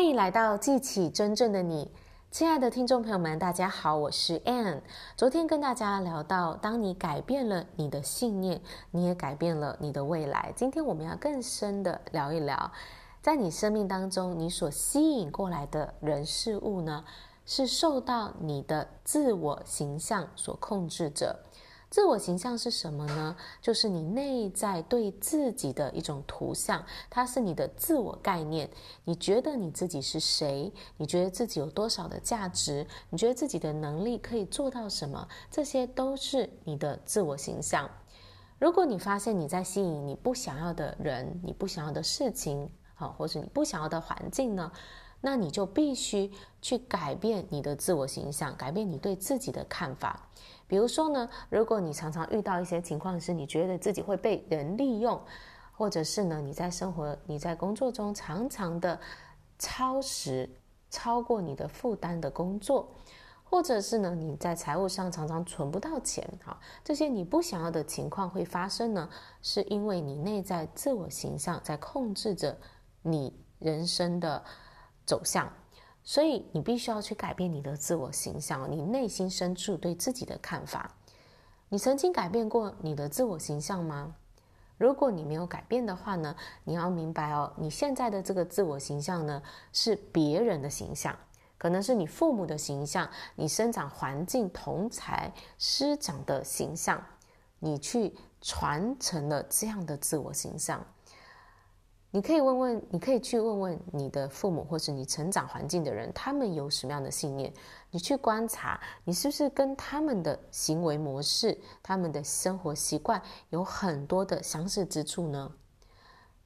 欢迎来到记起真正的你，亲爱的听众朋友们，大家好，我是 Anne。昨天跟大家聊到，当你改变了你的信念，你也改变了你的未来。今天我们要更深的聊一聊，在你生命当中，你所吸引过来的人事物呢，是受到你的自我形象所控制着。自我形象是什么呢？就是你内在对自己的一种图像，它是你的自我概念。你觉得你自己是谁？你觉得自己有多少的价值？你觉得自己的能力可以做到什么？这些都是你的自我形象。如果你发现你在吸引你不想要的人、你不想要的事情，好，或者你不想要的环境呢，那你就必须去改变你的自我形象，改变你对自己的看法。比如说呢，如果你常常遇到一些情况是，你觉得自己会被人利用，或者是呢，你在生活、你在工作中常常的超时、超过你的负担的工作，或者是呢，你在财务上常常存不到钱，哈，这些你不想要的情况会发生呢，是因为你内在自我形象在控制着你人生的走向。所以你必须要去改变你的自我形象，你内心深处对自己的看法。你曾经改变过你的自我形象吗？如果你没有改变的话呢，你要明白哦，你现在的这个自我形象呢，是别人的形象，可能是你父母的形象，你生长环境同才师长的形象，你去传承了这样的自我形象。你可以问问，你可以去问问你的父母，或是你成长环境的人，他们有什么样的信念？你去观察，你是不是跟他们的行为模式、他们的生活习惯有很多的相似之处呢？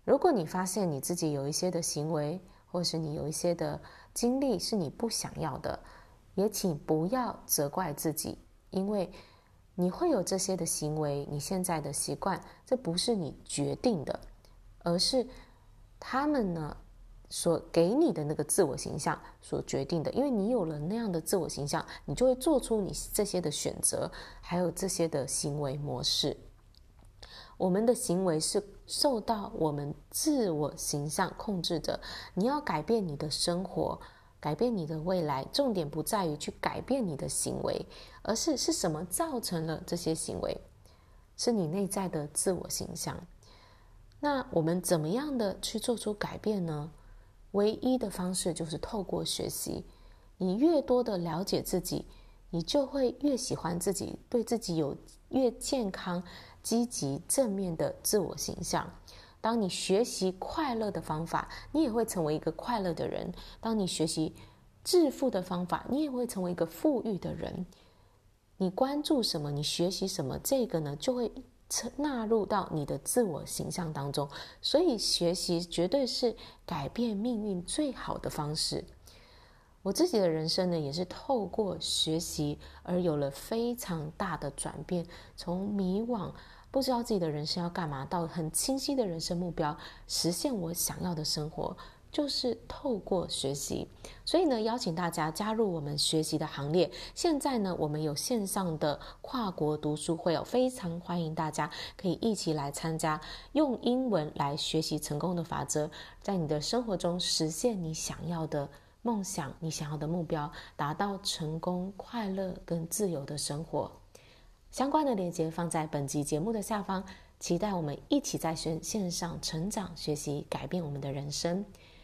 如果你发现你自己有一些的行为，或是你有一些的经历是你不想要的，也请不要责怪自己，因为你会有这些的行为，你现在的习惯，这不是你决定的，而是。他们呢，所给你的那个自我形象所决定的，因为你有了那样的自我形象，你就会做出你这些的选择，还有这些的行为模式。我们的行为是受到我们自我形象控制着。你要改变你的生活，改变你的未来，重点不在于去改变你的行为，而是是什么造成了这些行为，是你内在的自我形象。那我们怎么样的去做出改变呢？唯一的方式就是透过学习。你越多的了解自己，你就会越喜欢自己，对自己有越健康、积极、正面的自我形象。当你学习快乐的方法，你也会成为一个快乐的人；当你学习致富的方法，你也会成为一个富裕的人。你关注什么，你学习什么，这个呢，就会。纳入到你的自我形象当中，所以学习绝对是改变命运最好的方式。我自己的人生呢，也是透过学习而有了非常大的转变，从迷惘不知道自己的人生要干嘛，到很清晰的人生目标，实现我想要的生活。就是透过学习，所以呢，邀请大家加入我们学习的行列。现在呢，我们有线上的跨国读书会哦，非常欢迎大家可以一起来参加，用英文来学习成功的法则，在你的生活中实现你想要的梦想，你想要的目标，达到成功、快乐跟自由的生活。相关的链接放在本集节目的下方，期待我们一起在线线上成长、学习，改变我们的人生。